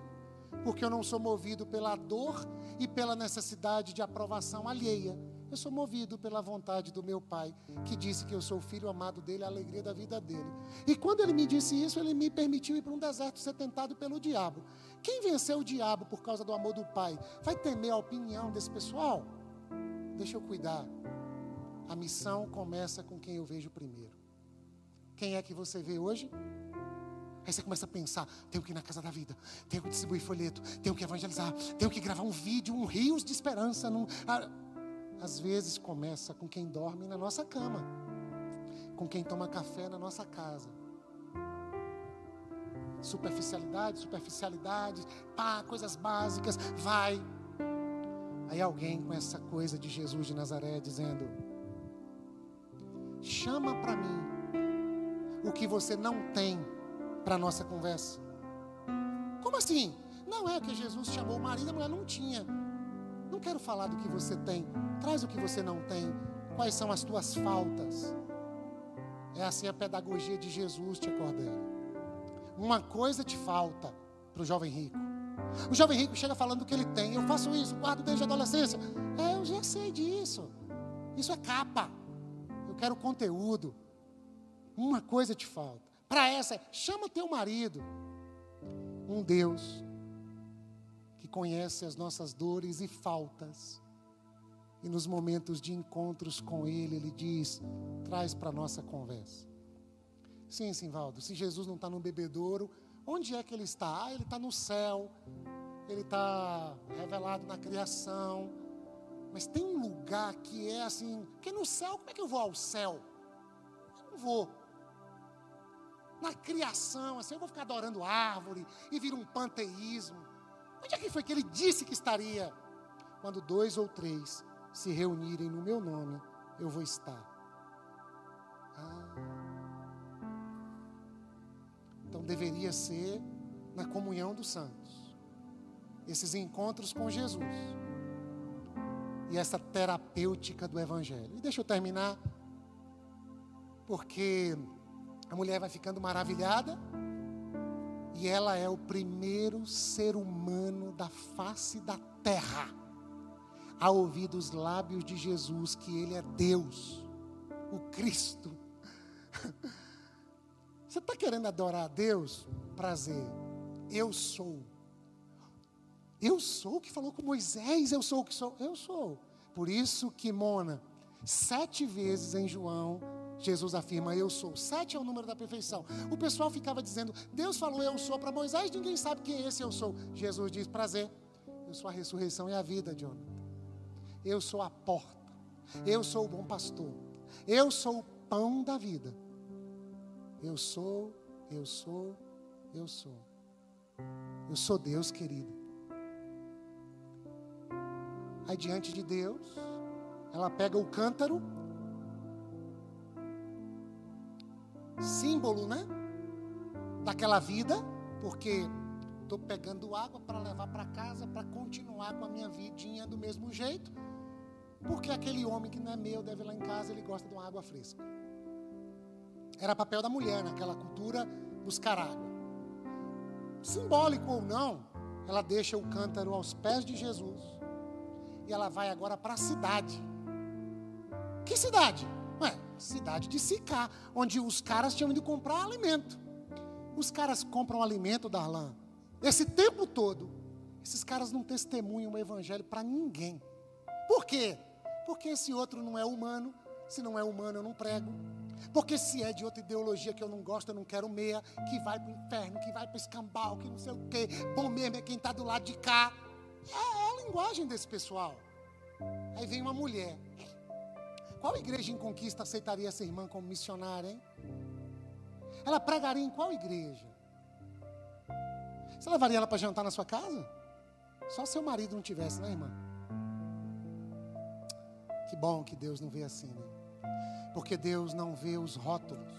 porque eu não sou movido pela dor e pela necessidade de aprovação alheia. Eu sou movido pela vontade do meu Pai, que disse que eu sou o filho amado dele, a alegria da vida dele. E quando ele me disse isso, ele me permitiu ir para um deserto ser tentado pelo diabo. Quem venceu o diabo por causa do amor do Pai? Vai temer a opinião desse pessoal? Deixa eu cuidar. A missão começa com quem eu vejo primeiro. Quem é que você vê hoje? Aí você começa a pensar: tenho que ir na casa da vida, tenho que distribuir folheto, tenho que evangelizar, tenho que gravar um vídeo, um rios de esperança. Num... Ah, às vezes começa com quem dorme na nossa cama, com quem toma café na nossa casa. Superficialidade, superficialidade, pá, coisas básicas, vai. Aí alguém com essa coisa de Jesus de Nazaré dizendo: chama para mim o que você não tem para nossa conversa. Como assim? Não é que Jesus chamou o marido, a mulher não tinha. Não quero falar do que você tem. Traz o que você não tem. Quais são as tuas faltas? É assim a pedagogia de Jesus, te acordando. Uma coisa te falta para o jovem rico. O jovem rico chega falando o que ele tem. Eu faço isso, guardo desde a adolescência. É, eu já sei disso. Isso é capa. Eu quero conteúdo. Uma coisa te falta. Para essa, chama teu marido. Um Deus conhece as nossas dores e faltas. E nos momentos de encontros com Ele, Ele diz: traz para a nossa conversa. Sim, Simvaldo, se Jesus não está no bebedouro, onde é que Ele está? Ah, Ele está no céu, Ele está revelado na criação. Mas tem um lugar que é assim, porque no céu, como é que eu vou ao céu? Eu não vou. Na criação, assim, eu vou ficar adorando árvore e vir um panteísmo. Onde é que foi que ele disse que estaria? Quando dois ou três se reunirem no meu nome, eu vou estar. Ah. Então deveria ser na comunhão dos santos. Esses encontros com Jesus. E essa terapêutica do Evangelho. E deixa eu terminar, porque a mulher vai ficando maravilhada e ela é o primeiro ser humano da face da terra a ouvir dos lábios de Jesus que Ele é Deus, o Cristo. Você está querendo adorar a Deus? Prazer. Eu sou. Eu sou o que falou com Moisés, eu sou o que sou. Eu sou. Por isso que, Mona, sete vezes em João, Jesus afirma: Eu sou. Sete é o número da perfeição. O pessoal ficava dizendo: Deus falou eu sou para Moisés, ninguém sabe quem é esse eu sou. Jesus diz: Prazer, eu sou a ressurreição e a vida, Jonathan. Eu sou a porta. Eu sou o bom pastor. Eu sou o pão da vida. Eu sou, eu sou, eu sou. Eu sou Deus, querido. Aí diante de Deus, ela pega o cântaro, símbolo, né? Daquela vida, porque estou pegando água para levar para casa, para continuar com a minha vidinha do mesmo jeito. Porque aquele homem que não é meu deve ir lá em casa, ele gosta de uma água fresca. Era papel da mulher naquela cultura buscar água. Simbólico ou não, ela deixa o cântaro aos pés de Jesus. E ela vai agora para a cidade. Que cidade? Ué, cidade de Sicá, onde os caras tinham ido comprar alimento. Os caras compram alimento, Darlan, esse tempo todo, esses caras não testemunham o evangelho para ninguém. Por quê? Porque esse outro não é humano. Se não é humano, eu não prego. Porque se é de outra ideologia que eu não gosto, eu não quero meia, que vai para o inferno, que vai para escambau, que não sei o quê. Bom mesmo é quem está do lado de cá. É, é a linguagem desse pessoal. Aí vem uma mulher. Qual igreja em conquista aceitaria essa irmã como missionária, hein? Ela pregaria em qual igreja? Você levaria ela para jantar na sua casa? Só seu marido não tivesse, né, irmã? Que bom que Deus não vê assim, né? Porque Deus não vê os rótulos.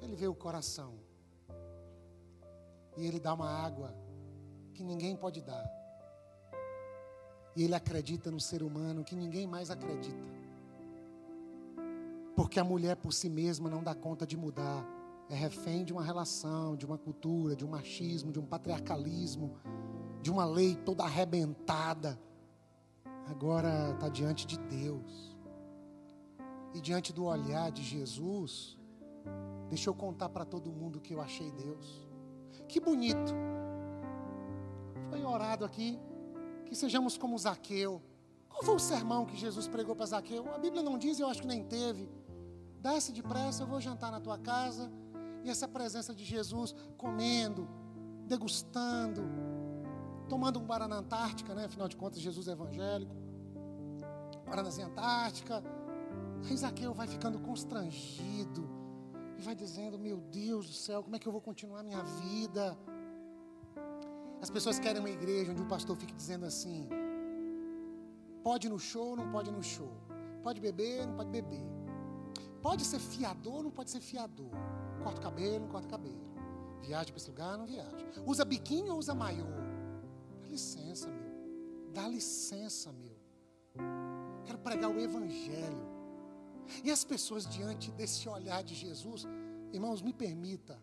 Ele vê o coração. E Ele dá uma água que ninguém pode dar. E Ele acredita no ser humano que ninguém mais acredita. Porque a mulher por si mesma não dá conta de mudar é refém de uma relação, de uma cultura, de um machismo, de um patriarcalismo, de uma lei toda arrebentada. Agora está diante de Deus. E diante do olhar de Jesus, deixa eu contar para todo mundo que eu achei Deus. Que bonito. Foi orado aqui que sejamos como Zaqueu. Qual foi o sermão que Jesus pregou para Zaqueu? A Bíblia não diz, eu acho que nem teve. Desce depressa, eu vou jantar na tua casa e essa presença de Jesus comendo, degustando, tomando um Guaraná Antártica, né? Afinal de contas, Jesus é evangélico. Guaranazinha Antártica. Aí Zaqueu vai ficando constrangido e vai dizendo: Meu Deus do céu, como é que eu vou continuar minha vida? As pessoas querem uma igreja onde o pastor fique dizendo assim: Pode ir no show, não pode ir no show. Pode beber, não pode beber. Pode ser fiador, não pode ser fiador. Corta o cabelo, não corta o cabelo. Viaja para esse lugar, não viaja. Usa biquíni ou usa maiô? Dá licença, meu. Dá licença, meu. Quero pregar o evangelho. E as pessoas diante desse olhar de Jesus, irmãos, me permita.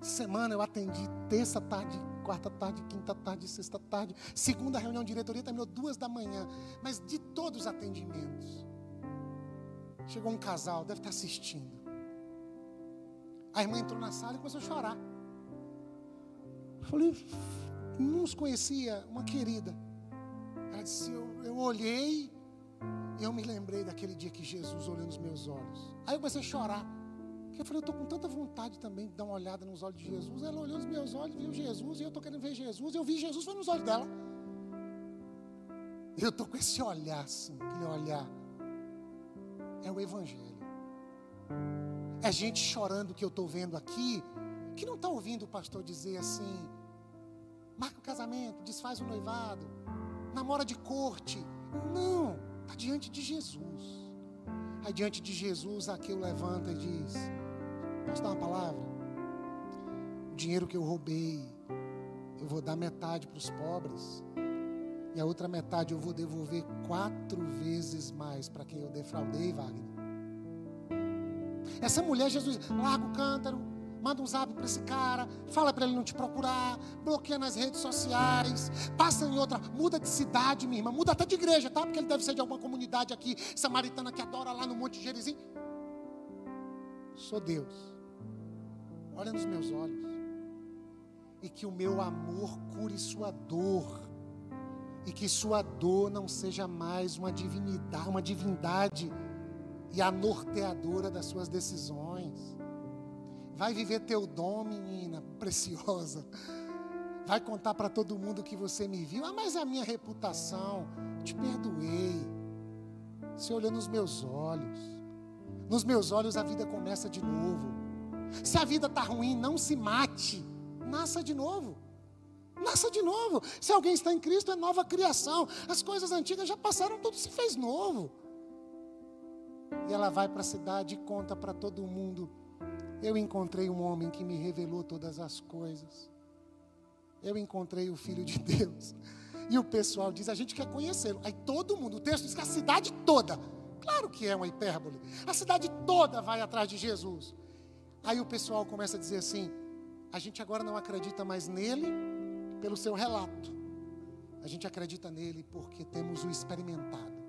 Semana eu atendi terça tarde, quarta tarde, quinta tarde, sexta tarde. Segunda reunião de diretoria terminou duas da manhã. Mas de todos os atendimentos, chegou um casal, deve estar assistindo. A irmã entrou na sala e começou a chorar. Eu falei, não nos conhecia, uma querida. Ela disse, eu, eu olhei e eu me lembrei daquele dia que Jesus olhou nos meus olhos. Aí eu comecei a chorar. Eu falei, eu estou com tanta vontade também de dar uma olhada nos olhos de Jesus. Ela olhou nos meus olhos, viu Jesus, e eu estou querendo ver Jesus. Eu vi Jesus, foi nos olhos dela. Eu estou com esse olhar, assim, aquele olhar. É o Evangelho. É gente chorando que eu estou vendo aqui, que não está ouvindo o pastor dizer assim: marca o casamento, desfaz o noivado, namora de corte. Não, está diante de Jesus. Aí diante de Jesus, aqui eu levanta e diz: Posso dar uma palavra? O dinheiro que eu roubei, eu vou dar metade para os pobres. E a outra metade eu vou devolver quatro vezes mais para quem eu defraudei, Wagner. Essa mulher, Jesus, larga o cântaro, manda um zap para esse cara, fala para ele não te procurar, bloqueia nas redes sociais, passa em outra, muda de cidade, minha irmã, muda até de igreja, tá? Porque ele deve ser de alguma comunidade aqui, samaritana que adora lá no Monte Gerizim. Sou Deus. Olha nos meus olhos. e que o meu amor cure sua dor, e que sua dor não seja mais uma divindade, uma divindade e a norteadora das suas decisões. Vai viver teu dom, menina preciosa. Vai contar para todo mundo que você me viu. Ah, mas a minha reputação, te perdoei. Você olhou nos meus olhos. Nos meus olhos a vida começa de novo. Se a vida está ruim, não se mate. Nasça de novo. Nasça de novo. Se alguém está em Cristo, é nova criação. As coisas antigas já passaram, tudo se fez novo. E ela vai para a cidade e conta para todo mundo: Eu encontrei um homem que me revelou todas as coisas. Eu encontrei o Filho de Deus. E o pessoal diz: A gente quer conhecê-lo. Aí todo mundo, o texto diz que a cidade toda, claro que é uma hipérbole, a cidade toda vai atrás de Jesus. Aí o pessoal começa a dizer assim: A gente agora não acredita mais nele pelo seu relato. A gente acredita nele porque temos o experimentado.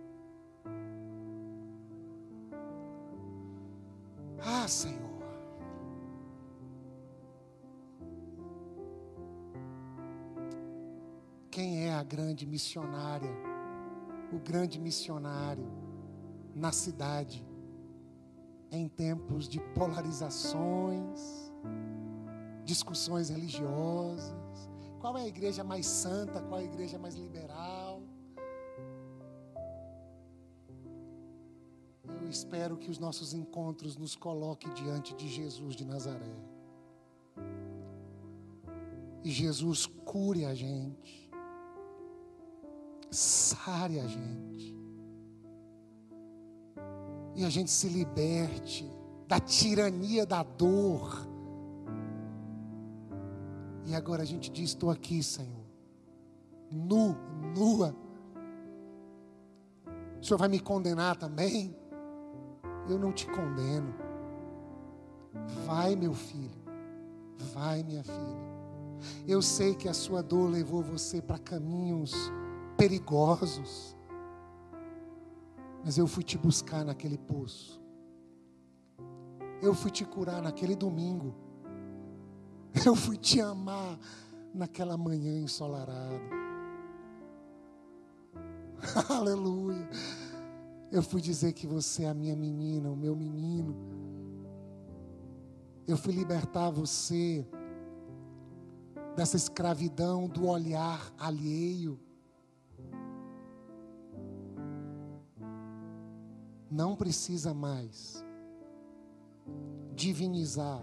Ah, Senhor. Quem é a grande missionária, o grande missionário na cidade, em tempos de polarizações, discussões religiosas? Qual é a igreja mais santa? Qual é a igreja mais liberal? Eu espero que os nossos encontros nos coloquem diante de Jesus de Nazaré. E Jesus cure a gente, sare a gente, e a gente se liberte da tirania da dor e agora a gente diz: Estou aqui, Senhor, nu, nua. O Senhor vai me condenar também? Eu não te condeno. Vai, meu filho. Vai, minha filha. Eu sei que a sua dor levou você para caminhos perigosos. Mas eu fui te buscar naquele poço. Eu fui te curar naquele domingo. Eu fui te amar naquela manhã ensolarada. Aleluia. Eu fui dizer que você é a minha menina, o meu menino. Eu fui libertar você dessa escravidão do olhar alheio. Não precisa mais divinizar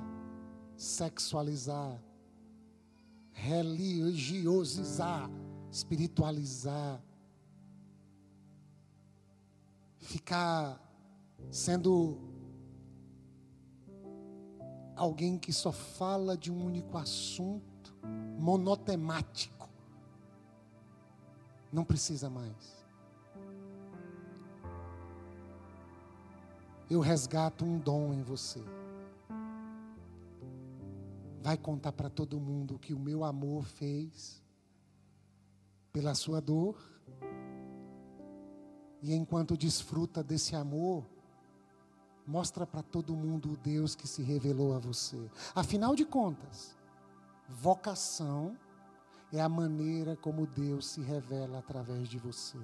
sexualizar, religiosizar, espiritualizar, ficar sendo alguém que só fala de um único assunto, monotemático. Não precisa mais. Eu resgato um dom em você vai contar para todo mundo o que o meu amor fez pela sua dor. E enquanto desfruta desse amor, mostra para todo mundo o Deus que se revelou a você. Afinal de contas, vocação é a maneira como Deus se revela através de você.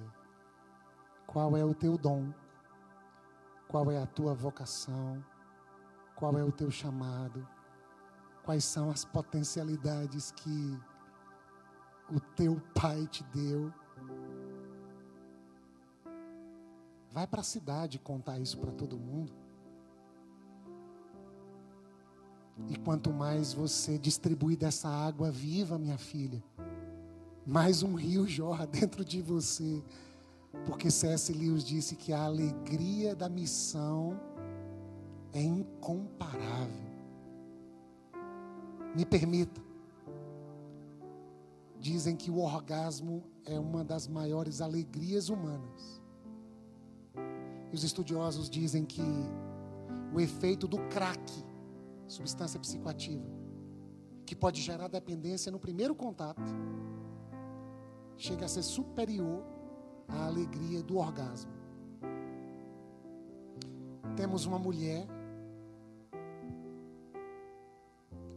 Qual é o teu dom? Qual é a tua vocação? Qual é o teu chamado? quais são as potencialidades que o teu pai te deu. Vai para a cidade contar isso para todo mundo. E quanto mais você distribuir dessa água viva, minha filha, mais um rio jorra dentro de você. Porque C.S. Lewis disse que a alegria da missão é incomparável. Me permita. Dizem que o orgasmo é uma das maiores alegrias humanas. E os estudiosos dizem que o efeito do crack, substância psicoativa, que pode gerar dependência no primeiro contato, chega a ser superior à alegria do orgasmo. Temos uma mulher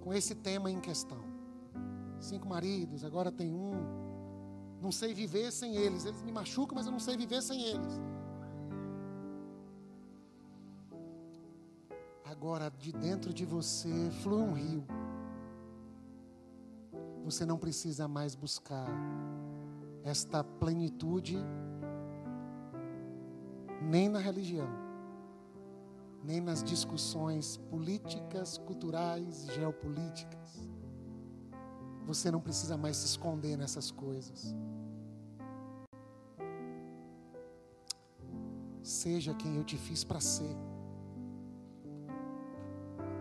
com esse tema em questão. cinco maridos, agora tem um. Não sei viver sem eles. Eles me machucam, mas eu não sei viver sem eles. Agora, de dentro de você flui um rio. Você não precisa mais buscar esta plenitude nem na religião, nem nas discussões políticas, culturais, geopolíticas. Você não precisa mais se esconder nessas coisas. Seja quem eu te fiz para ser.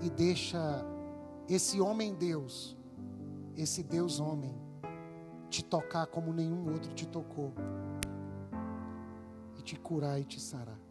E deixa esse homem Deus, esse Deus homem, te tocar como nenhum outro te tocou. E te curar e te sarar.